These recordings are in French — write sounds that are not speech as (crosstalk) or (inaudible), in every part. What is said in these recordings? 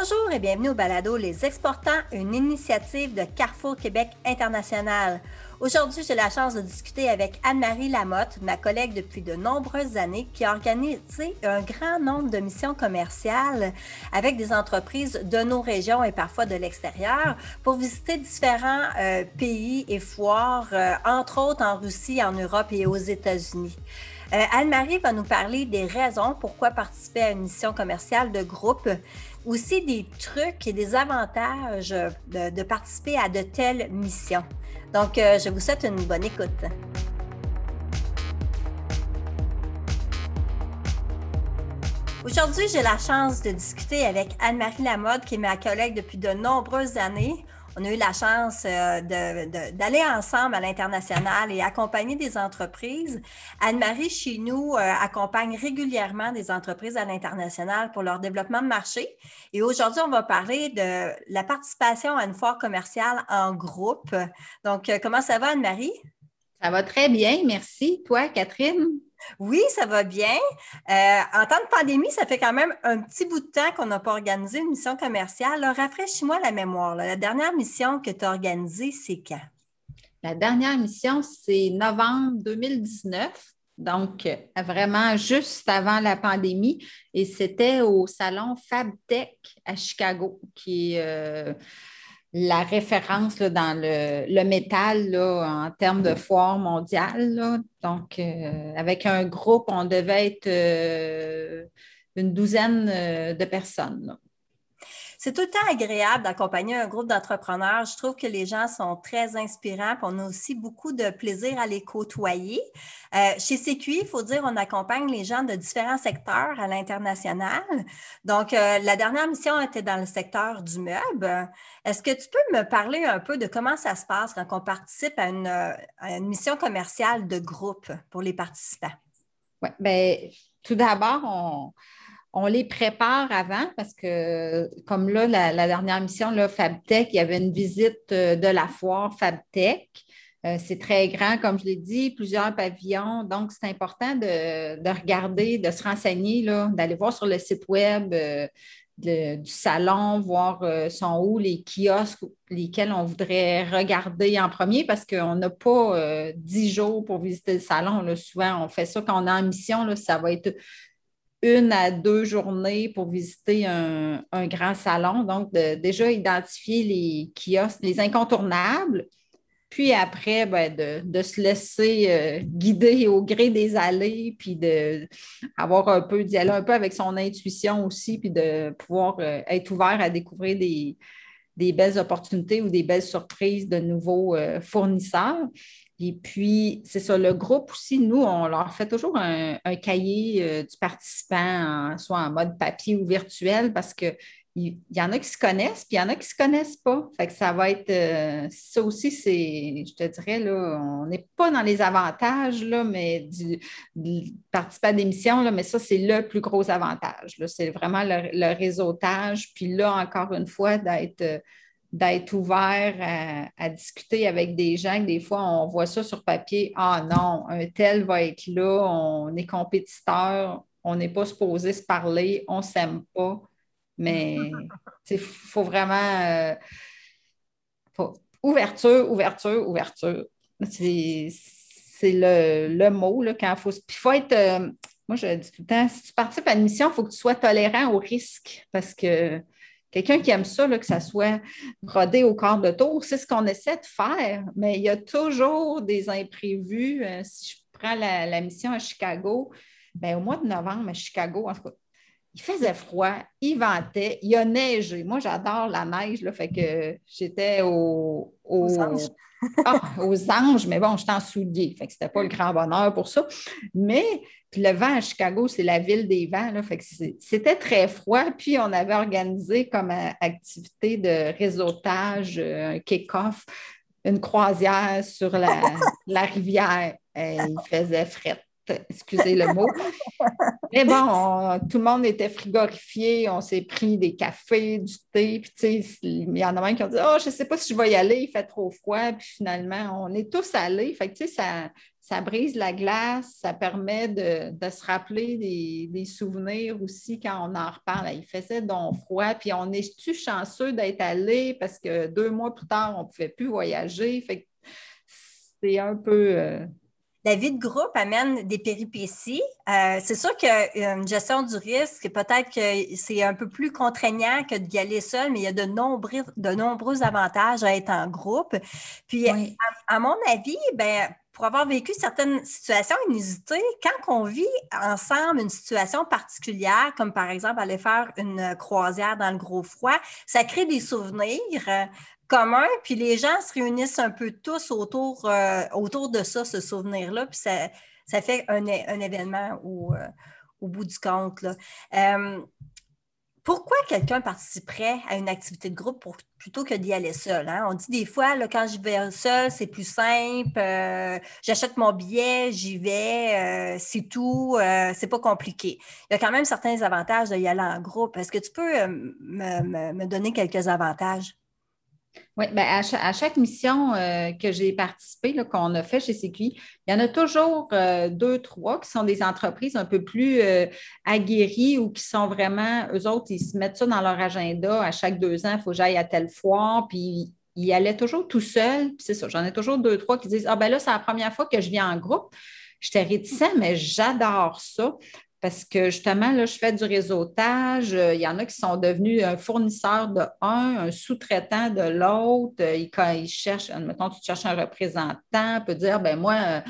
Bonjour et bienvenue au balado Les Exportants, une initiative de Carrefour Québec International. Aujourd'hui, j'ai la chance de discuter avec Anne-Marie Lamotte, ma collègue depuis de nombreuses années, qui a organisé un grand nombre de missions commerciales avec des entreprises de nos régions et parfois de l'extérieur pour visiter différents euh, pays et foires, euh, entre autres en Russie, en Europe et aux États-Unis. Euh, Anne-Marie va nous parler des raisons pourquoi participer à une mission commerciale de groupe, aussi des trucs et des avantages de, participer à de telles missions. Donc, euh, je vous souhaite une bonne écoute. Aujourd'hui, j'ai la chance de discuter avec Anne-Marie Lamotte, qui est ma collègue depuis de nombreuses années on a eu la chance euh, d'aller ensemble à l'international et accompagner des entreprises. Anne-Marie, chez nous, euh, accompagne régulièrement des entreprises à l'international pour leur développement de marché. Et aujourd'hui, on va parler de la participation à une foire commerciale en groupe. Donc, euh, comment ça va, Anne-Marie? Ça va très bien, merci. Toi, Catherine? Oui, ça va bien. Euh, en temps de pandémie, ça fait quand même un petit bout de temps qu'on n'a pas organisé une mission commerciale. Rafraîchis-moi la mémoire. La dernière mission que tu as organisée, c'est quand? La dernière mission, c'est novembre 2019. Donc, vraiment juste avant la pandémie. Et c'était au salon FabTech à Chicago, qui est euh, la référence dans le, métal en termes de foire mondiale. Donc, euh, avec un groupe, on devait être euh, une douzaine euh, de personnes. C'est tout le temps agréable d'accompagner un groupe d'entrepreneurs. Je trouve que les gens sont très inspirants. on a aussi beaucoup de plaisir à les côtoyer. Euh, chez CQI, il faut dire, on accompagne les gens de différents secteurs à l'international. Donc, euh, la dernière mission était dans le secteur du meuble. Est-ce que tu peux me parler un peu de comment ça se passe quand on participe à une, à une mission commerciale de groupe pour les participants? Oui, bien, tout d'abord, on on les prépare avant parce que, comme là, la, dernière mission, là, FabTech, il y avait une visite euh, de la foire FabTech. Euh, c'est très grand, comme je l'ai dit, plusieurs pavillons. Donc, c'est important de, regarder, de se renseigner, d'aller voir sur le site web euh, du salon, voir sont où les kiosques lesquels on voudrait regarder en premier parce qu'on n'a pas dix jours pour visiter le salon. Souvent, on fait ça quand on est en mission. Là, ça va être une à deux journées pour visiter un, grand salon. Donc, de, déjà identifier les kiosques, les incontournables, puis après, ben, de, se laisser euh, guider au gré des allées, puis d'avoir un peu, d'y aller un peu avec son intuition aussi, puis de pouvoir euh, être ouvert à découvrir des, belles opportunités ou des belles surprises de nouveaux euh, fournisseurs. Et puis, c'est ça, le groupe aussi, nous, on leur fait toujours un, cahier euh, du participant, soit en mode papier ou virtuel, parce qu'il y, en a qui se connaissent, puis il y en a qui ne se connaissent pas. Fait que ça va être, euh, ça aussi, c'est, je te dirais, là, on n'est pas dans les avantages, là, mais du, participer à des missions, là, mais ça, c'est le plus gros avantage. C'est vraiment le, réseautage. Puis là, encore une fois, d'être d'être ouvert à, discuter avec des gens des fois, on voit ça sur papier. Ah non, un tel va être là, on est compétiteur, on n'est pas supposé se parler, on ne s'aime pas. Mais (laughs) il faut vraiment. Euh, ouverture, ouverture, ouverture. C'est le, mot là, quand il faut. il faut être. Euh, moi, je dis tout le temps, si tu participes à une mission, il faut que tu sois tolérant au risque parce que Quelqu'un qui aime ça, que ça soit rodé au quart de tour, c'est ce qu'on essaie de faire, mais il y a toujours des imprévus. Euh, si je prends la, mission à Chicago, bien, au mois de novembre à Chicago, en tout cas, il faisait froid, il ventait, il a neigé. Moi, j'adore la neige, là, fait que j'étais au, (laughs) ah, aux anges, mais bon, j'étais en soulier, fait que c'était pas le grand bonheur pour ça. Mais puis le vent à Chicago, c'est la ville des vents, là, fait que c'était très froid. Puis on avait organisé comme euh, activité de réseautage, euh, un kick-off, une croisière sur la, (laughs) la rivière. Et il faisait fret excusez le mot. Mais bon, tout le monde était frigorifié, on s'est pris des cafés, du thé, puis tu sais, il y en a même qui ont dit Oh, je ne sais pas si je vais y aller, il fait trop froid, puis finalement, on est tous allés. Fait que ça, ça brise la glace, ça permet de, se rappeler des, souvenirs aussi quand on en reparle. Il faisait donc froid, puis on est-tu chanceux d'être allé parce que deux mois plus tard, on ne pouvait plus voyager? Fait c'est un peu. Euh, la vie de groupe amène des péripéties. Euh, c'est sûr qu'une gestion du risque, peut-être que c'est un peu plus contraignant que d'y aller seul, mais il y a de nombreux, de nombreux avantages à être en groupe. Puis, à, mon avis, ben, pour avoir vécu certaines situations inusitées, quand on vit ensemble une situation particulière, comme par exemple aller faire une croisière dans le gros froid, ça crée des souvenirs commun, puis les gens se réunissent un peu tous autour, euh, autour de ça, ce souvenir-là, puis ça, ça fait un, événement au, euh, au, bout du compte. Euh, pourquoi quelqu'un participerait à une activité de groupe plutôt que d'y aller seul? Hein? On dit des fois, là, quand je vais seul, c'est plus simple, j'achète mon billet, j'y vais, c'est tout, c'est pas compliqué. Il y a quand même certains avantages d'y aller en groupe. Est-ce que tu peux me donner quelques avantages? Oui, bien, à, chaque, mission euh, que j'ai participé, qu'on a fait chez CQI, il y en a toujours euh, deux, trois qui sont des entreprises un peu plus euh, aguerries ou qui sont vraiment, eux autres, ils se mettent ça dans leur agenda. À chaque deux ans, il faut que j'aille à telle foire, puis ils allaient toujours tout seuls. Puis c'est ça, j'en ai toujours deux, trois qui disent Ah, ben là, c'est la première fois que je viens en groupe. J'étais réticent, mais j'adore ça parce que justement, là, je fais du réseautage. Euh, il y en a qui sont devenus un fournisseur de un, un sous-traitant de l'autre. Euh, quand ils cherchent, admettons, tu cherches un représentant, peut dire, ben moi, euh,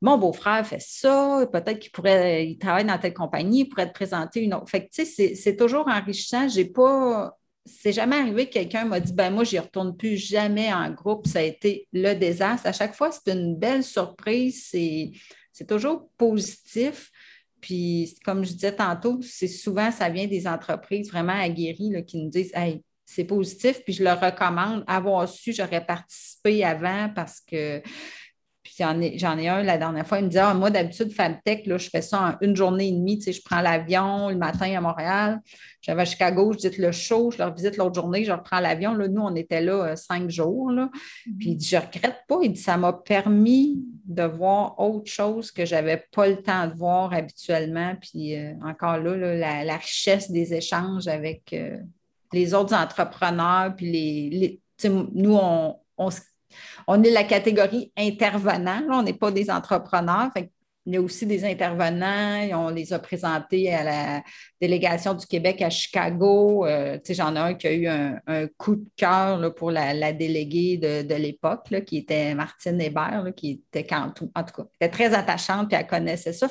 mon beau-frère fait ça, peut-être qu'il pourrait, il travaille dans telle compagnie, il pourrait te présenter une autre. Fait que, tu sais, c'est toujours enrichissant. J'ai pas, c'est jamais arrivé que quelqu'un m'a dit, ben moi, j'y retourne plus jamais en groupe. Ça a été le désastre. À chaque fois, c'est une belle surprise. C'est toujours positif. Puis, comme je disais tantôt, c'est souvent, ça vient des entreprises vraiment aguerries qui nous disent Hey, c'est positif, puis je le recommande. Avoir su, j'aurais participé avant parce que puis j'en ai, ai, un la dernière fois, il me dit ah, Moi, d'habitude, FabTech, là, je fais ça en une journée et demie. Tu sais, je prends l'avion le matin à Montréal. J'avais à Chicago, je dis le show, je leur visite l'autre journée, je reprends l'avion. Là, nous, on était là euh, cinq jours. Là. Mm-hmm. Puis il dit Je ne regrette pas. Il dit Ça m'a permis de voir autre chose que je n'avais pas le temps de voir habituellement. Puis euh, encore là, la, richesse des échanges avec euh, les autres entrepreneurs. Puis les, nous, on, on se on est la catégorie intervenant, on n'est pas des entrepreneurs. il y a aussi des intervenants, on les a présentés à la délégation du Québec à Chicago. Euh, j'en ai un qui a eu un, coup de cœur pour la, déléguée de, l'époque, qui était Martine Hébert, qui était très attachante, puis elle connaissait ça.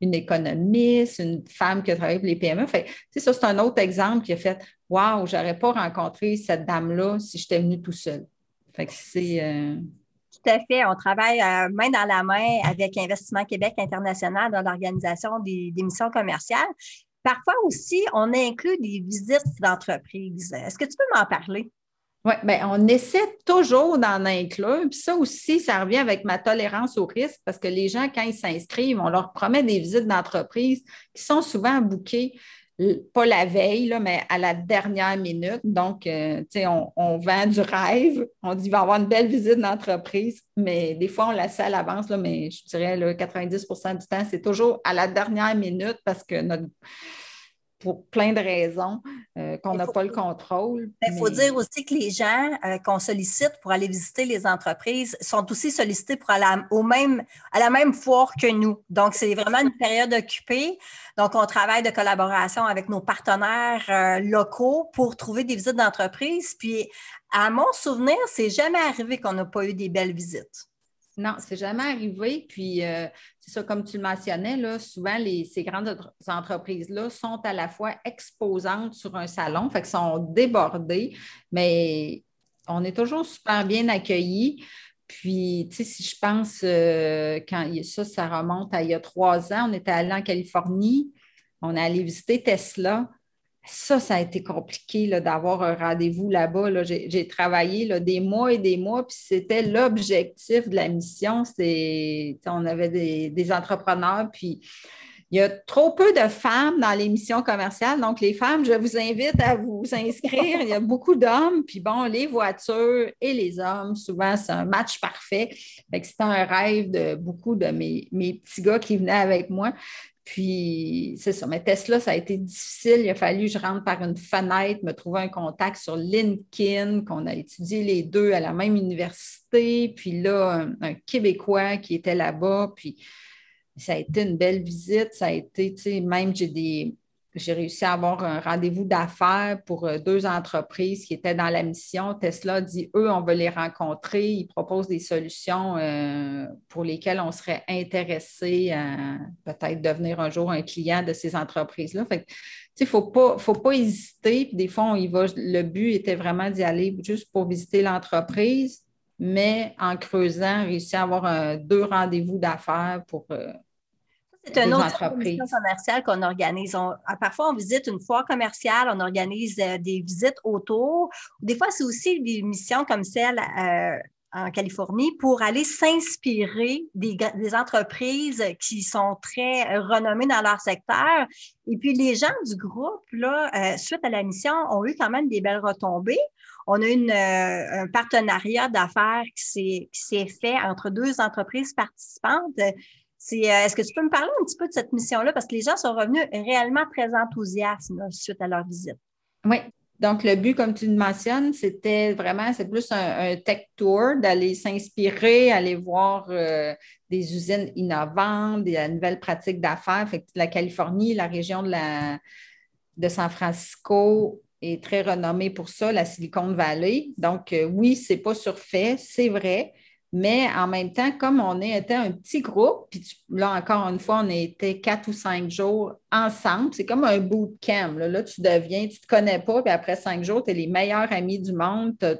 Une économiste, une femme qui a travaillé pour les PME. Fait ça, c'est un autre exemple qui a fait Waouh, j'aurais pas rencontré cette dame-là si j'étais venue tout seul. Fait que c'est. Euh, Tout à fait. On travaille euh, main dans la main avec Investissement Québec International dans l'organisation des, missions commerciales. Parfois aussi, on inclut des visites d'entreprise. Est-ce que tu peux m'en parler? Oui, bien, on essaie toujours d'en inclure. Puis ça aussi, ça revient avec ma tolérance au risque parce que les gens, quand ils s'inscrivent, on leur promet des visites d'entreprise qui sont souvent bouquées pas la veille, là, mais à la dernière minute. Donc, euh, tu sais, on, vend du rêve. On dit qu'il va y avoir une belle visite d'entreprise, mais des fois, on la sait à l'avance, mais je dirais le 90% du temps, c'est toujours à la dernière minute parce que notre pour plein de raisons euh, qu'on n'a pas le contrôle. Il faut dire aussi que les gens euh, qu'on sollicite pour aller visiter les entreprises sont aussi sollicités pour aller à, au même, à la même foire que nous. Donc, c'est vraiment une période occupée. Donc, on travaille de collaboration avec nos partenaires euh, locaux pour trouver des visites d'entreprise. Puis, à mon souvenir, c'est jamais arrivé qu'on n'a pas eu des belles visites. Non, c'est jamais arrivé. Puis, euh, c'est ça, comme tu le mentionnais, là, souvent, ces grandes entreprises-là sont à la fois exposantes sur un salon, fait qu'elles sont débordées, mais on est toujours super bien accueillis. Puis, tu sais, si je pense, euh, quand ça, ça remonte à il y a trois ans, on était allé en Californie, on est allé visiter Tesla. Ça, ça a été compliqué d'avoir un rendez-vous là-bas. J'ai travaillé des mois et des mois, puis c'était l'objectif de la mission. On avait des, entrepreneurs, puis il y a trop peu de femmes dans l'émission commerciale. Donc, les femmes, je vous invite à vous inscrire. Il y a (laughs) beaucoup d'hommes. Puis bon, les voitures et les hommes, souvent, c'est un match parfait. C'était un rêve de beaucoup de mes, mes petits gars qui venaient avec moi. Puis, c'est ça. Mais Tesla, ça a été difficile. Il a fallu que je rentre par une fenêtre, me trouver un contact sur LinkedIn, qu'on a étudié les deux à la même université. Puis là, un, Québécois qui était là-bas. Puis, ça a été une belle visite. Ça a été, tu sais, même j'ai des. J'ai réussi à avoir un rendez-vous d'affaires pour euh, deux entreprises qui étaient dans la mission. Tesla dit, eux, on veut les rencontrer. Ils proposent des solutions euh, pour lesquelles on serait intéressé à peut-être devenir un jour un client de ces entreprises-là. Fait il ne faut pas, faut pas hésiter. Des fois, on va. Le but était vraiment d'y aller juste pour visiter l'entreprise, mais en creusant, réussir à avoir deux rendez-vous d'affaires pour, euh, c'est une autre mission commerciale qu'on organise. Ah, parfois, on visite une foire commerciale, on organise euh, des visites autour. Des fois, c'est aussi des missions comme celle euh, en Californie pour aller s'inspirer des, entreprises qui sont très renommées dans leur secteur. Et puis, les gens du groupe, là, euh, suite à la mission, ont eu quand même des belles retombées. On a une, un partenariat d'affaires qui s'est fait entre deux entreprises participantes euh, est-ce que tu peux me parler un petit peu de cette mission-là? Parce que les gens sont revenus réellement très enthousiastes suite à leur visite. Oui. Donc, le but, comme tu le mentionnes, c'était vraiment, c'est plus un, tech tour, d'aller s'inspirer, aller voir euh, des usines innovantes, des nouvelles pratiques d'affaires. Fait la Californie, la région de, San Francisco est très renommée pour ça, la Silicon Valley. Donc, euh, oui, ce n'est pas surfait, c'est vrai. Mais en même temps, comme on était un petit groupe, puis là encore une fois, on était quatre ou cinq jours ensemble, c'est comme un bootcamp. Là. là, tu deviens, tu ne te connais pas, puis après cinq jours, tu es les meilleurs amis du monde, tu as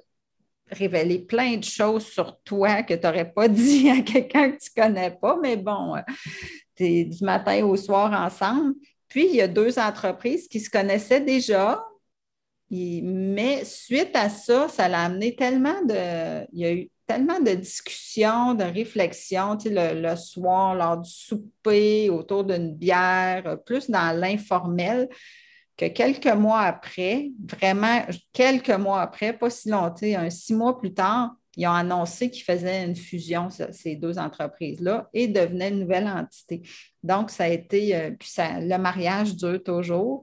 révélé plein de choses sur toi que tu n'aurais pas (laughs) dit à quelqu'un que tu ne connais pas, mais bon, euh, tu es du matin au soir ensemble. Puis, il y a deux entreprises qui se connaissaient déjà, mais suite à ça, ça l'a amené tellement de. Il y a eu tellement de discussions, de réflexions, tu sais, le, soir, lors du souper, autour d'une bière, plus dans l'informel, que quelques mois après, vraiment quelques mois après, pas si longtemps, un six mois plus tard, ils ont annoncé qu'ils faisaient une fusion, ces deux entreprises-là, et devenaient une nouvelle entité. Donc, ça a été, euh, puis ça, le mariage dure toujours.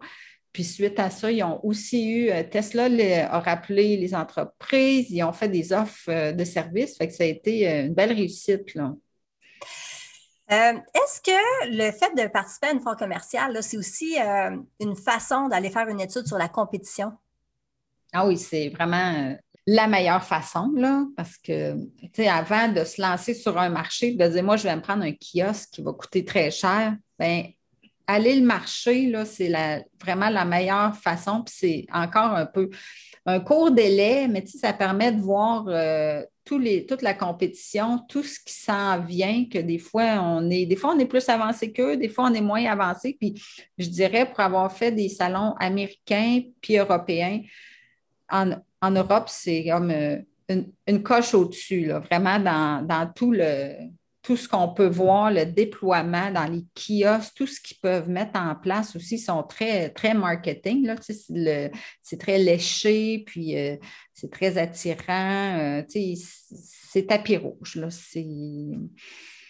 Puis suite à ça, ils ont aussi eu, euh, Tesla a rappelé les entreprises, ils ont fait des offres euh, de services, fait que ça a été euh, une belle réussite. Là. Est-ce que le fait de participer à une foire commerciale, c'est aussi une façon d'aller faire une étude sur la compétition? Ah oui, c'est vraiment la meilleure façon, là, parce que, tu sais, avant de se lancer sur un marché, de dire, moi, je vais me prendre un kiosque qui va coûter très cher, bien, aller le marcher, c'est vraiment la meilleure façon. Puis c'est encore un peu un court délai, mais ça permet de voir euh, les, toute la compétition, tout ce qui s'en vient, que des fois, on est, des fois, on est plus avancé qu'eux, des fois, on est moins avancé. Puis je dirais, pour avoir fait des salons américains puis européens, en, Europe, c'est comme euh, une, coche au-dessus, vraiment dans tout le tout ce qu'on peut voir, le déploiement dans les kiosques, tout ce qu'ils peuvent mettre en place aussi sont très, très marketing. Là, c'est très léché, puis euh, c'est très attirant. Euh, c'est tapis rouge. Là, il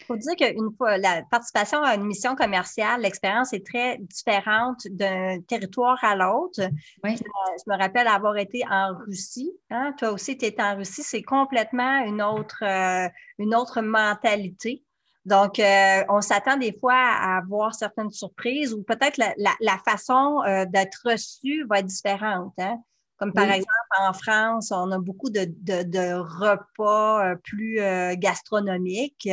faut dire qu'une fois la participation à une mission commerciale, l'expérience est très différente d'un territoire à l'autre. Je, me rappelle avoir été en Russie. Hein. Toi aussi, tu étais en Russie. C'est complètement une autre, euh, une autre mentalité. Donc, euh, on s'attend des fois à avoir certaines surprises ou peut-être la, façon euh, d'être reçu va être différente. Hein. Comme par exemple, en France, on a beaucoup de, repas plus gastronomiques.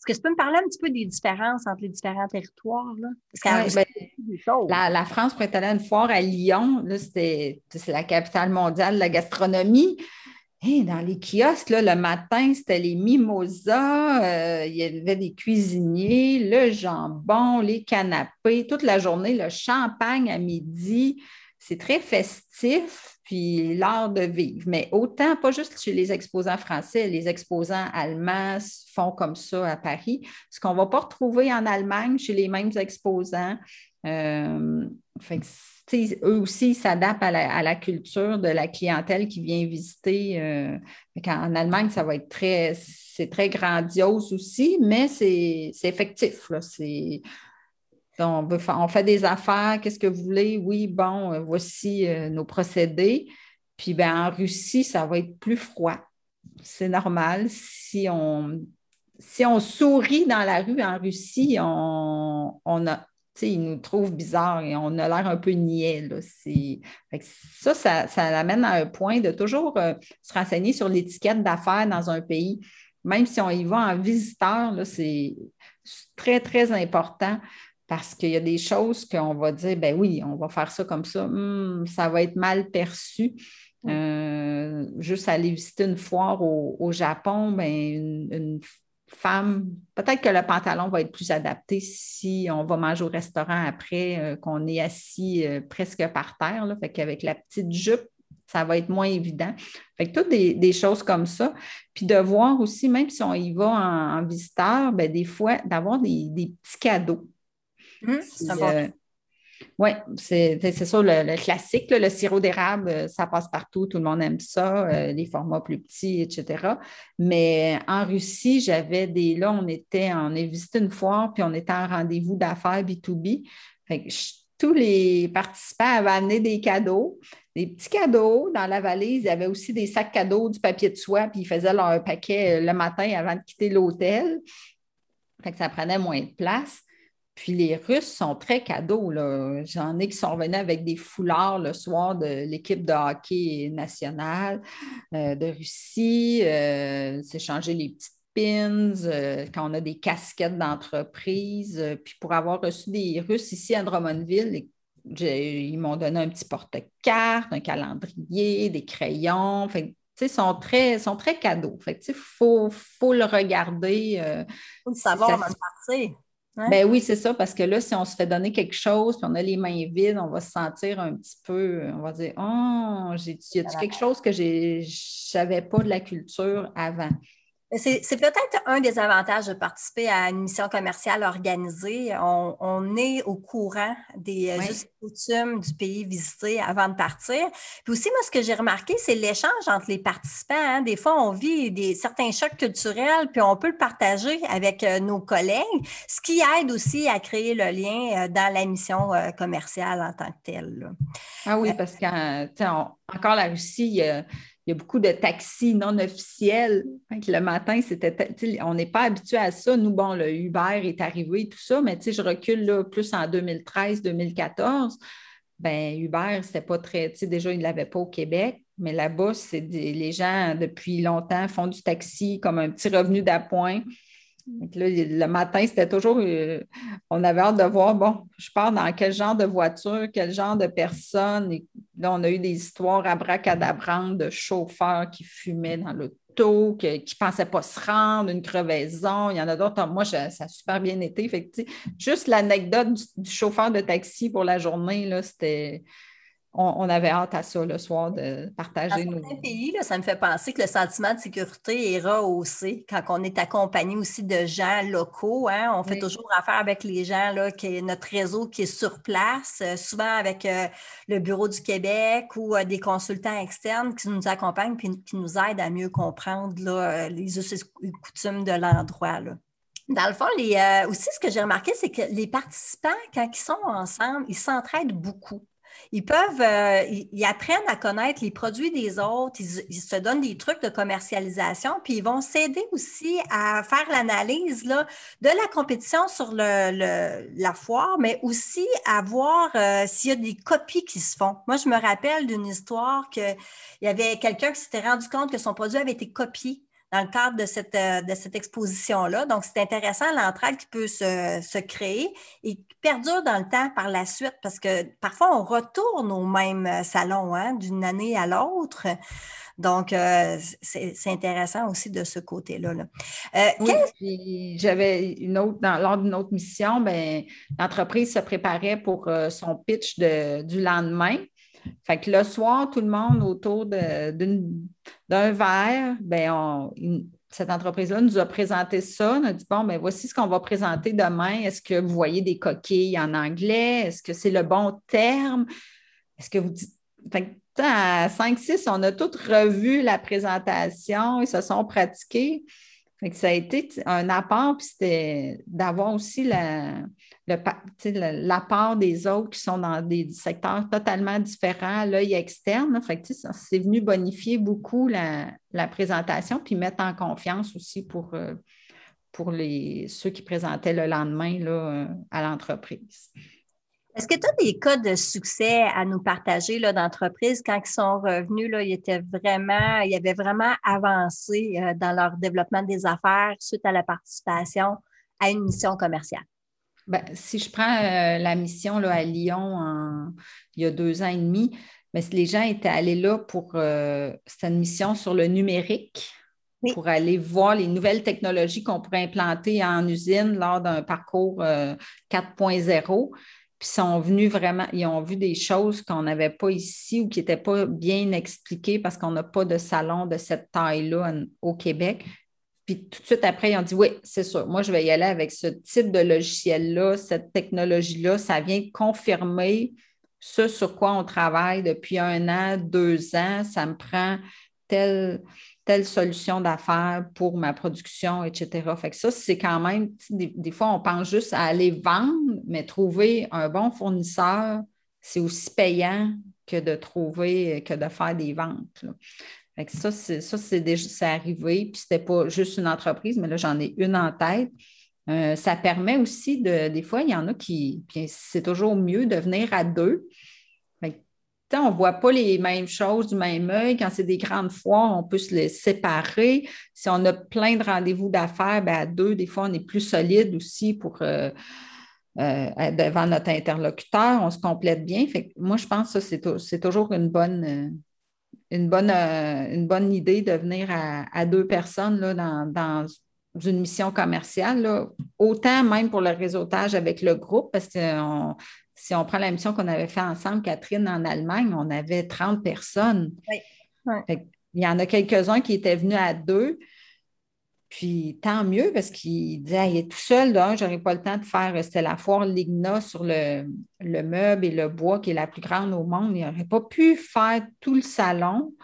Est-ce que tu peux me parler un petit peu des différences entre les différents territoires? Là? Parce ben, la, France pourrait aller à une foire à Lyon. c'est la capitale mondiale de la gastronomie. dans les kiosques, le matin, c'était les mimosas, euh, il y avait des cuisiniers, le jambon, les canapés, toute la journée, le champagne à midi. C'est très festif, puis l'art de vivre. Mais autant, pas juste chez les exposants français, les exposants allemands font comme ça à Paris. Ce qu'on ne va pas retrouver en Allemagne chez les mêmes exposants. Euh, eux aussi s'adaptent à la, culture de la clientèle qui vient visiter. Euh, en Allemagne, ça va être très, c'est très grandiose aussi, mais c'est effectif. On, fait des affaires, qu'est-ce que vous voulez? Oui, bon, euh, voici euh, nos procédés. Puis ben, en Russie, ça va être plus froid. C'est normal. Si on, sourit dans la rue en Russie, on, on a, ils nous trouvent bizarres et on a l'air un peu niais. Ça, ça, ça amène à un point de toujours euh, se renseigner sur l'étiquette d'affaires dans un pays. Même si on y va en visiteur, c'est très, très important parce qu'il y a des choses qu'on va dire, ben oui, on va faire ça comme ça, hmm, ça va être mal perçu. Euh, juste aller visiter une foire au, Japon, ben une, femme, peut-être que le pantalon va être plus adapté si on va manger au restaurant après, euh, qu'on est assis euh, presque par terre. Là, fait qu'avec la petite jupe, ça va être moins évident. Fait que toutes des, choses comme ça. Puis de voir aussi, même si on y va en, visiteur, ben, des fois, d'avoir des petits cadeaux. Mmh, oui, c'est ça, le, classique, le sirop d'érable, euh, ça passe partout, tout le monde aime ça, euh, les formats plus petits, etc. Mais en Russie, j'avais des. Là, on était, on a visité une foire, puis on était en rendez-vous d'affaires B2B. tous les participants avaient amené des cadeaux, des petits cadeaux dans la valise. Il y avait aussi des sacs cadeaux, du papier de soie, puis ils faisaient leur paquet euh, le matin avant de quitter l'hôtel. ça prenait moins de place. Puis les Russes sont très cadeaux. J'en ai qui sont venus avec des foulards le soir de l'équipe de hockey nationale euh, de Russie, euh, s'échanger les petites pins, euh, quand on a des casquettes d'entreprise. puis pour avoir reçu des Russes ici à Drummondville, ils m'ont donné un petit porte-carte, un calendrier, des crayons. ils sont très, sont très cadeaux. il faut, le regarder. Il faut le savoir avant de partir. Ben oui, c'est ça, parce que là, si on se fait donner quelque chose, puis on a les mains vides, on va se sentir un petit peu, on va dire, oh, y a quelque chose que je savais pas de la culture avant? C'est peut-être un des avantages de participer à une mission commerciale organisée. On, est au courant des euh, coutumes du pays visité avant de partir. Puis aussi, moi, ce que j'ai remarqué, c'est l'échange entre les participants. Hein. Des fois, on vit des, certains chocs culturels, puis on peut le partager avec euh, nos collègues, ce qui aide aussi à créer le lien euh, dans la mission commerciale en tant que telle. Ah oui, parce qu'encore la Russie, il y a il y a beaucoup de taxis non officiels. le matin, c'était, on n'est pas habitué à ça. Nous, bon, le Uber est arrivé, tout ça, mais je recule là, plus en 2013-2014. Ben, Uber, c'était pas très, déjà, ils ne l'avaient pas au Québec, mais là-bas, c'est les gens, depuis longtemps, font du taxi comme un petit revenu d'appoint le matin, c'était toujours, euh, on avait hâte de voir, bon, je pars dans quel genre de voiture, quel genre de personne. Là, on a eu des histoires abracadabrantes de chauffeurs qui fumaient dans l'auto, qui ne pensaient pas se rendre, une crevaison. Il y en a d'autres. Moi, ça a super bien été. Fait juste l'anecdote du, chauffeur de taxi pour la journée, là, c'était on, avait hâte à ça le soir de partager Dans nos. pays, ça me fait penser que le sentiment de sécurité est rehaussé quand on est accompagné aussi de gens locaux. Hein. On fait toujours affaire avec les gens, là, qui notre réseau qui est sur place, euh, souvent avec euh, le Bureau du Québec ou euh, des consultants externes qui nous accompagnent et qui nous aident à mieux comprendre les us et coutumes de l'endroit. Dans le fond, aussi, ce que j'ai remarqué, c'est que les participants, quand ils sont ensemble, ils s'entraident beaucoup. Ils peuvent, euh, ils, apprennent à connaître les produits des autres, ils, se donnent des trucs de commercialisation, puis ils vont s'aider aussi à faire l'analyse de la compétition sur le, la foire, mais aussi à voir euh, s'il y a des copies qui se font. Moi, je me rappelle d'une histoire qu'il y avait quelqu'un qui s'était rendu compte que son produit avait été copié dans le cadre de cette, euh, de cette exposition-là. Donc, c'est intéressant l'entraide qui peut se, se, créer et qui perdure dans le temps par la suite parce que parfois, on retourne au même euh, salon hein, d'une année à l'autre. Donc, euh, c'est intéressant aussi de ce côté-là. oui, j'avais une autre, dans, lors d'une autre mission, ben, l'entreprise se préparait pour son pitch de, du lendemain. Fait que le soir, tout le monde autour d'un verre, ben cette entreprise-là nous a présenté ça. On a dit, bon, ben voici ce qu'on va présenter demain. Est-ce que vous voyez des coquilles en anglais? Est-ce que c'est le bon terme? Est-ce que vous dites. Fait à 5-6, on a tous revu la présentation, ils se sont pratiqués. Ça a été un apport, puis c'était d'avoir aussi la, l'apport des autres qui sont dans des secteurs totalement différents, l'œil externe. Fait c'est venu bonifier beaucoup la, présentation, puis mettre en confiance aussi pour, euh, pour les, ceux qui présentaient le lendemain là, à l'entreprise. Est-ce que tu as des cas de succès à nous partager d'entreprises quand ils sont revenus, là, ils étaient vraiment, ils avaient vraiment avancé euh, dans leur développement des affaires suite à la participation à une mission commerciale? Ben, si je prends euh, la mission là, à Lyon il y a deux ans et demi, mais ben, les gens étaient allés là pour euh, c'était une mission sur le numérique, pour aller voir les nouvelles technologies qu'on pourrait implanter en usine lors d'un parcours 4.0 puis sont venus vraiment, ils ont vu des choses qu'on n'avait pas ici ou qui n'étaient pas bien expliquées parce qu'on n'a pas de salon de cette taille-là au Québec. Puis tout de suite après, ils ont dit oui, c'est sûr, moi je vais y aller avec ce type de logiciel-là, cette technologie-là. Ça vient confirmer ce sur quoi on travaille depuis un an, deux ans. Ça me prend tel telle solution d'affaires pour ma production, etc. Fait que ça, c'est quand même, des, fois, on pense juste à aller vendre, mais trouver un bon fournisseur, c'est aussi payant que de trouver, que de faire des ventes. Fait que ça, c'est, déjà arrivé. Puis c'était pas juste une entreprise, mais là, j'en ai une en tête. Euh, ça permet aussi de, des fois, il y en a qui, c'est toujours mieux de venir à deux on ne voit pas les mêmes choses du même œil. Quand c'est des grandes foires, on peut se les séparer. Si on a plein de rendez-vous d'affaires, ben, à deux, des fois, on est plus solide aussi pour euh, euh, devant notre interlocuteur. On se complète bien. Moi, je pense que c'est toujours une bonne, euh, une, bonne, une bonne idée de venir à, deux personnes là, dans, une mission commerciale, autant même pour le réseautage avec le groupe, parce que si on prend la mission qu'on avait fait ensemble, Catherine, en Allemagne, on avait 30 personnes. Il y en a quelques-uns qui étaient venus à deux. Puis tant mieux parce qu'il disait il est tout seul, je n'aurais pas le temps de faire, c'était la foire Ligna sur le, meuble et le bois qui est la plus grande au monde. Il n'aurait pas pu faire tout le salon,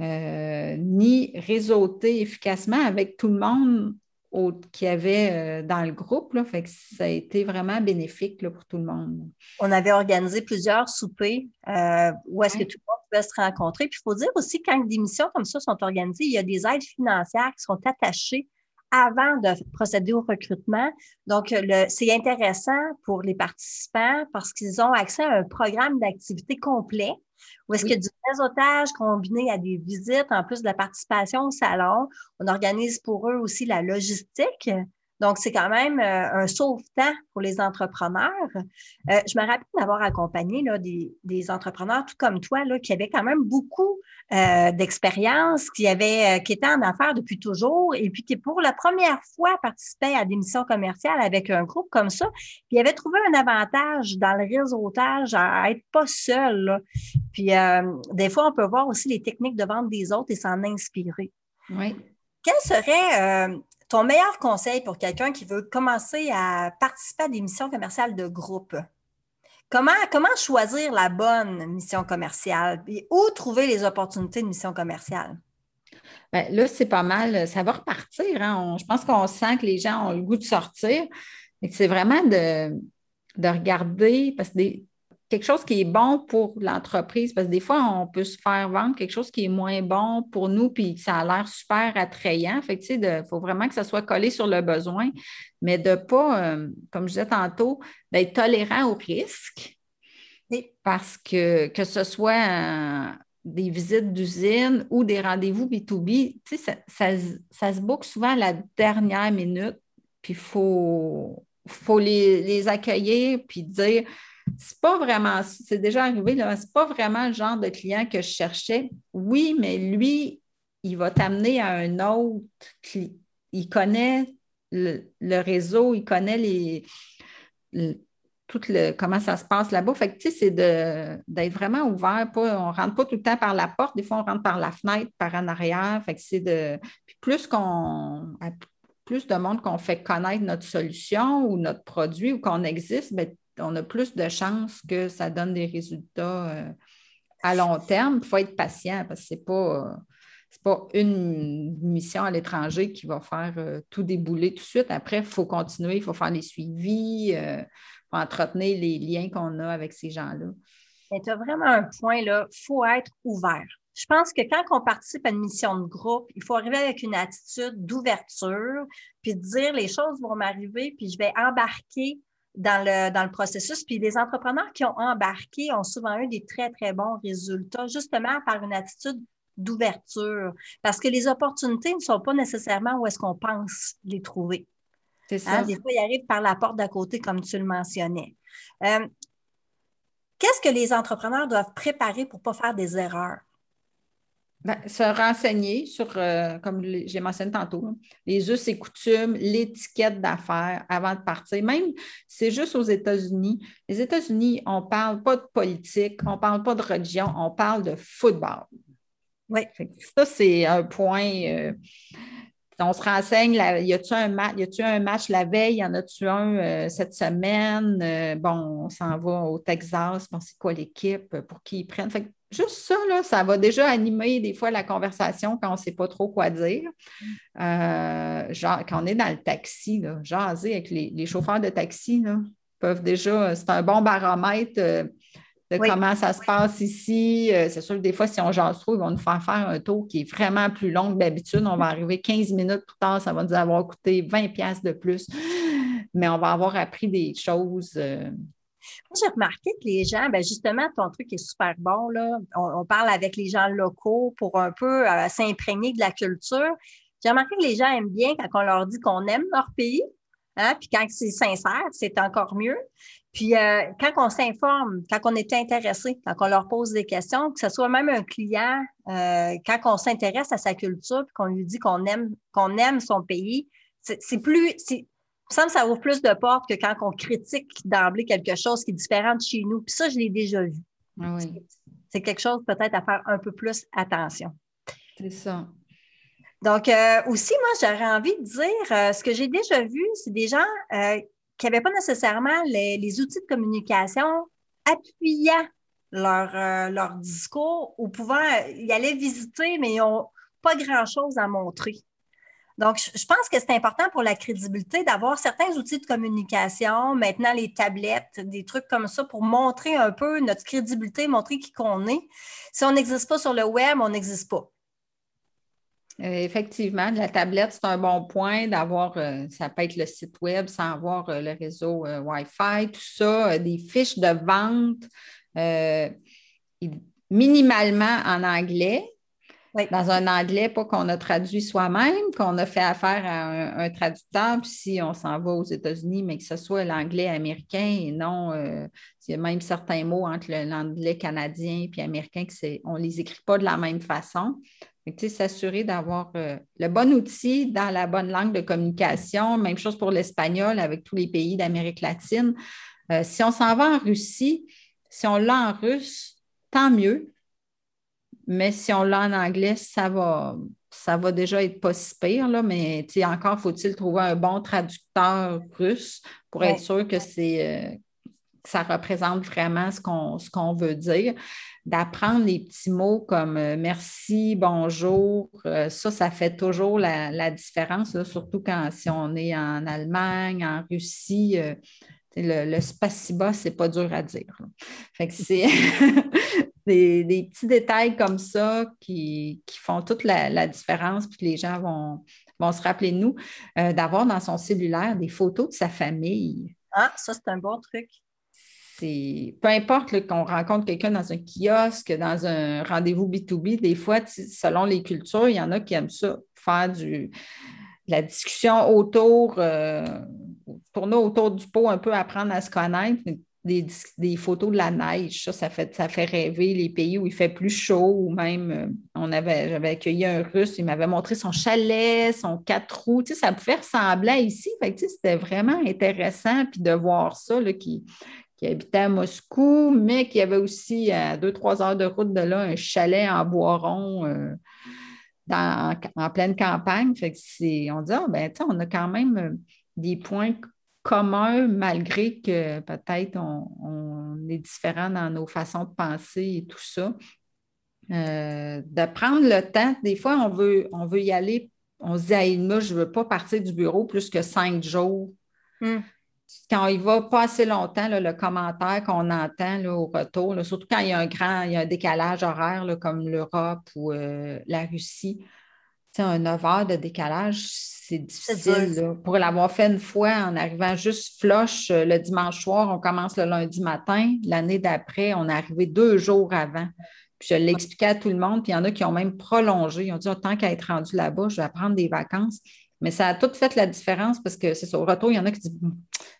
euh, ni réseauter efficacement avec tout le monde qu'il y avait euh, dans le groupe. Là, fait que ça a été vraiment bénéfique pour tout le monde. On avait organisé plusieurs soupers euh, où est-ce que tout le monde pouvait se rencontrer. Puis il faut dire aussi, quand des missions comme ça sont organisées, il y a des aides financières qui sont attachées avant de procéder au recrutement. Donc, c'est intéressant pour les participants parce qu'ils ont accès à un programme d'activité complet ou est-ce qu'il y a du réseautage combiné à des visites, en plus de la participation au salon? On organise pour eux aussi la logistique. Donc, c'est quand même euh, un sauve-temps pour les entrepreneurs. Euh, je me rappelle d'avoir accompagné là, des, entrepreneurs, tout comme toi, là, qui avaient quand même beaucoup euh, d'expérience, qui, avaient, qui étaient en affaires depuis toujours et puis qui, pour la première fois, participaient à des missions commerciales avec un groupe comme ça. Puis, ils avaient trouvé un avantage dans le réseautage à être pas seul. Puis, des fois, on peut voir aussi les techniques de vente des autres et s'en inspirer. Oui. Quel serait ton meilleur conseil pour quelqu'un qui veut commencer à participer à des missions commerciales de groupe? Comment, comment choisir la bonne mission commerciale et où trouver les opportunités de mission commerciale? Bien, là, c'est pas mal. Ça va repartir. Hein. je pense qu'on sent que les gens ont le goût de sortir. C'est vraiment de, de regarder, parce que des, quelque chose qui est bon pour l'entreprise, parce que des fois, on peut se faire vendre quelque chose qui est moins bon pour nous, puis ça a l'air super attrayant. Fait il faut vraiment que ça soit collé sur le besoin, mais de ne pas, euh, comme je disais tantôt, d'être tolérant au risque. Parce que que ce soit euh, des visites d'usine ou des rendez-vous B2B, ça, ça, se boucle souvent à la dernière minute, puis il faut, faut les, les accueillir, puis dire c'est pas vraiment, c'est déjà arrivé, là, c'est pas vraiment le genre de client que je cherchais. Oui, mais lui, il va t'amener à un autre client. Il connaît le, réseau, il connaît tout le, comment ça se passe là-bas. Fait que, tu sais, c'est d'être vraiment ouvert. On ne rentre pas tout le temps par la porte. Des fois, on rentre par la fenêtre, par en arrière. Fait que c'est de. Plus de monde qu'on fait connaître notre solution ou notre produit ou qu'on existe, bien, on a plus de chances que ça donne des résultats euh, à long terme. Il faut être patient parce que ce n'est pas, pas une mission à l'étranger qui va faire euh, tout débouler tout de suite. Après, il faut continuer, il faut faire les suivis, euh, faut entretenir les liens qu'on a avec ces gens-là. Tu as vraiment un point là, il faut être ouvert. Je pense que quand on participe à une mission de groupe, il faut arriver avec une attitude d'ouverture, puis dire les choses vont m'arriver, puis je vais embarquer dans le, dans le processus. Puis les entrepreneurs qui ont embarqué ont souvent eu des très, très bons résultats, justement par une attitude d'ouverture, parce que les opportunités ne sont pas nécessairement où est-ce qu'on pense les trouver. C'est ça. Hein, des fois, ils arrivent par la porte d'à côté, comme tu le mentionnais. Euh, qu'est-ce que les entrepreneurs doivent préparer pour ne pas faire des erreurs? Ben, se renseigner sur, euh, comme j'ai mentionné tantôt, les us et coutumes, l'étiquette d'affaires avant de partir. Même, c'est juste aux États-Unis. Les États-Unis, on ne parle pas de politique, on ne parle pas de religion, on parle de football. Oui. Ça, c'est un point. Euh, on se renseigne, y a-tu un, match, un match la veille, y en a-tu un euh, cette semaine? bon, on s'en va au Texas, bon, c'est quoi l'équipe, pour qui ils prennent? Fait juste ça, là, ça va déjà animer des fois la conversation quand on ne sait pas trop quoi dire. Euh, genre, quand on est dans le taxi, là, jaser avec les, chauffeurs de taxi, là, peuvent déjà, c'est un bon baromètre euh, de comment ça se passe ici. Euh, c'est sûr que des fois, si on jase trop, ils vont nous faire faire un tour qui est vraiment plus long que d'habitude. On va arriver 15 minutes plus tard, ça va nous avoir coûté 20 pièces de plus. Mais on va avoir appris des choses j'ai remarqué que les gens, ben justement, ton truc est super bon. Là. On, parle avec les gens locaux pour un peu euh, s'imprégner de la culture. J'ai remarqué que les gens aiment bien quand on leur dit qu'on aime leur pays. Hein, puis quand c'est sincère, c'est encore mieux. Puis euh, quand on s'informe, quand on est intéressé, quand on leur pose des questions, que ce soit même un client, euh, quand on s'intéresse à sa culture, puis qu'on lui dit qu'on aime, qu'on aime son pays, c'est plus, me ça ouvre plus de portes que quand on critique d'emblée quelque chose qui est différent de chez nous. Puis ça, je l'ai déjà vu. Ah c'est quelque chose peut-être à faire un peu plus attention. C'est ça. Donc, euh, aussi, moi, j'aurais envie de dire, euh, ce que j'ai déjà vu, c'est des gens euh, qui n'avaient pas nécessairement les, outils de communication appuyant leur, leur discours ou pouvant y aller visiter, mais ils n'ont pas grand-chose à montrer. Donc, je pense que c'est important pour la crédibilité d'avoir certains outils de communication, maintenant les tablettes, des trucs comme ça pour montrer un peu notre crédibilité, montrer qui qu'on est. Si on n'existe pas sur le web, on n'existe pas. Euh, effectivement, la tablette, c'est un bon point d'avoir, euh, ça peut être le site web sans avoir euh, le réseau Wi-Fi, tout ça, des fiches de vente minimalement en anglais, dans un anglais, pas qu'on a traduit soi-même, qu'on a fait affaire à un, traducteur, puis si on s'en va aux États-Unis, mais que ce soit l'anglais américain et non, euh, il y a même certains mots entre l'anglais canadien et américain qu'on ne les écrit pas de la même façon. S'assurer d'avoir euh, le bon outil dans la bonne langue de communication. Même chose pour l'espagnol avec tous les pays d'Amérique latine. Euh, si on s'en va en Russie, si on l'a en russe, tant mieux mais si on l'a en anglais, ça va, ça va déjà être pas si pire, là, mais encore faut-il trouver un bon traducteur russe pour être sûr que c'est. Euh, ça représente vraiment ce qu'on, veut dire. D'apprendre les petits mots comme euh, merci, bonjour, euh, ça, ça fait toujours la, différence, surtout quand si on est en Allemagne, en Russie. le, le spasiba, c'est pas dur à dire. Fait que c'est (laughs) des, petits détails comme ça qui, font toute la, différence, puis les gens vont, vont se rappeler de nous, euh, d'avoir dans son cellulaire des photos de sa famille. Ah, ça, c'est un bon truc. C'est, peu importe qu'on rencontre quelqu'un dans un kiosque, dans un rendez-vous B2B, des fois, selon les cultures, il y en a qui aiment ça, faire du, la discussion autour, euh, pour nous, autour du pot, un peu apprendre à se connaître des, photos de la neige. Ça, ça fait, ça fait rêver les pays où il fait plus chaud ou même euh, on avait, j'avais accueilli un Russe, il m'avait montré son chalet, son quatre roues. Tu sais, ça pouvait ressembler à ici. Fait tu sais, c'était vraiment intéressant puis de voir ça, là, qui, qui habitait à Moscou, mais qui avait aussi à deux, trois heures de route de là un chalet en bois rond. Euh, en, pleine campagne. Fait on dit, ah, ben, on a quand même euh, des points commun malgré que peut-être on, est différent dans nos façons de penser et tout ça. Euh, de prendre le temps, des fois, on veut, on veut y aller, on se dit, moi, je ne veux pas partir du bureau plus que cinq jours. Hmm. Quand il va pas assez longtemps, le commentaire qu'on entend au retour, surtout quand il y a un grand, il y a un décalage horaire comme l'Europe ou euh, la Russie, un 9 heures de décalage, c'est difficile. Pour l'avoir fait une fois en arrivant juste flush euh, le dimanche soir, on commence le lundi matin. L'année d'après, on est arrivé deux jours avant. Puis je l'expliquais à tout le monde, puis il y en a qui ont même prolongé. Ils ont dit oh, tant qu'à être rendu là-bas, je vais prendre des vacances. Mais ça a tout fait la différence parce que c'est ça. Au retour, il y en a qui disent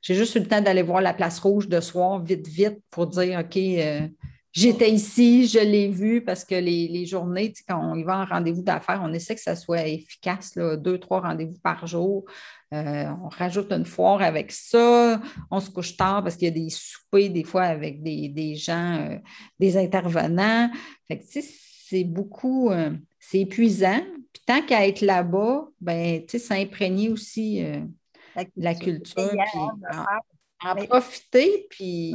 J'ai juste eu le temps d'aller voir la place rouge de soir, vite, vite, pour dire OK, euh, J'étais ici, je l'ai vu parce que les, journées, quand on y va en rendez-vous d'affaires, on essaie que ça soit efficace, deux, trois rendez-vous par jour. Euh, on rajoute une foire avec ça. On se couche tard parce qu'il y a des soupers des fois avec des, gens, euh, des intervenants. Fait c'est beaucoup, euh, c'est épuisant. Puis tant qu'à être là-bas, ben, s'imprégner aussi la culture. en, profiter, puis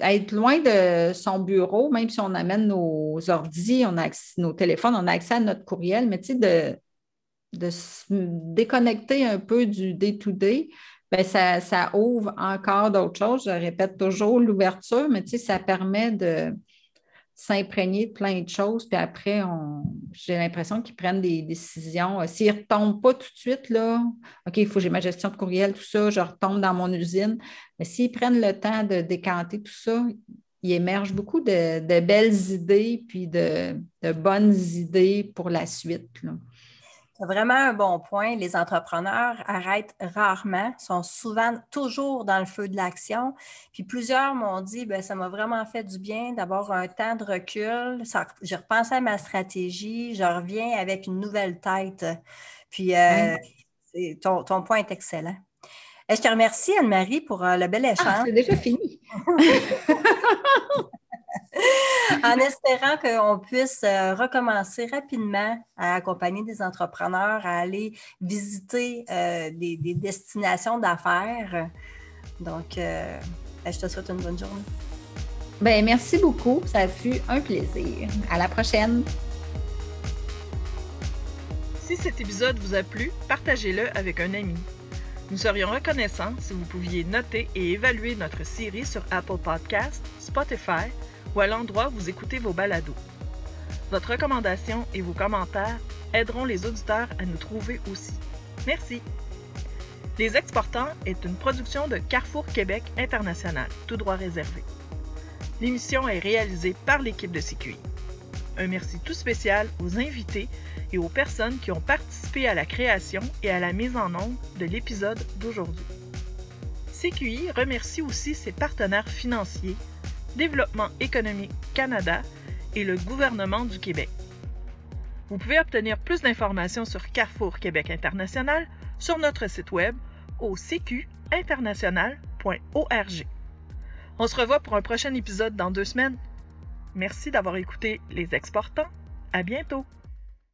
être loin de son bureau, même si on amène nos ordi, on a nos téléphones, on a accès à notre courriel, mais tu sais, de, de se déconnecter un peu du day-to-day, ben, ça, ça, ouvre encore d'autres choses. Je répète toujours l'ouverture, mais tu sais, ça permet de, s'imprégner de plein de choses, puis après, j'ai l'impression qu'ils prennent des décisions. Euh, s'ils ne retombent pas tout de suite, là, OK, il faut que j'ai ma gestion de courriel, tout ça, je retombe dans mon usine. Mais s'ils prennent le temps de décanter tout ça, il émerge beaucoup de, belles idées, puis de, de, bonnes idées pour la suite. Là. C'est vraiment un bon point. Les entrepreneurs arrêtent rarement, sont souvent toujours dans le feu de l'action. Puis plusieurs m'ont dit, ben, ça m'a vraiment fait du bien d'avoir un temps de recul. je repensé à ma stratégie, je reviens avec une nouvelle tête. Puis euh, ton, ton, point est excellent. Et je te remercie, Anne-Marie, pour euh, le bel ah, échange. Ah, c'est déjà fini. (laughs) en espérant qu'on puisse euh, recommencer rapidement à accompagner des entrepreneurs à aller visiter euh, des, destinations d'affaires. Donc, euh, ben, je te souhaite une bonne journée. Ben, merci beaucoup. Ça fut un plaisir. À la prochaine. Si cet épisode vous a plu, partagez-le avec un ami. Nous serions reconnaissants si vous pouviez noter et évaluer notre série sur Apple Podcasts, Spotify, ou à l'endroit où vous écoutez vos balados. Votre recommandation et vos commentaires aideront les auditeurs à nous trouver aussi. Merci. Les Exportants est une production de Carrefour Québec International, tout droit réservé. L'émission est réalisée par l'équipe de CQI. Un merci tout spécial aux invités et aux personnes qui ont participé à la création et à la mise en œuvre de l'épisode d'aujourd'hui. CQI remercie aussi ses partenaires financiers Développement économique Canada et le gouvernement du Québec. Vous pouvez obtenir plus d'informations sur Carrefour Québec International sur notre site web au cqinternational.org. On se revoit pour un prochain épisode dans deux semaines. Merci d'avoir écouté Les Exportants. À bientôt!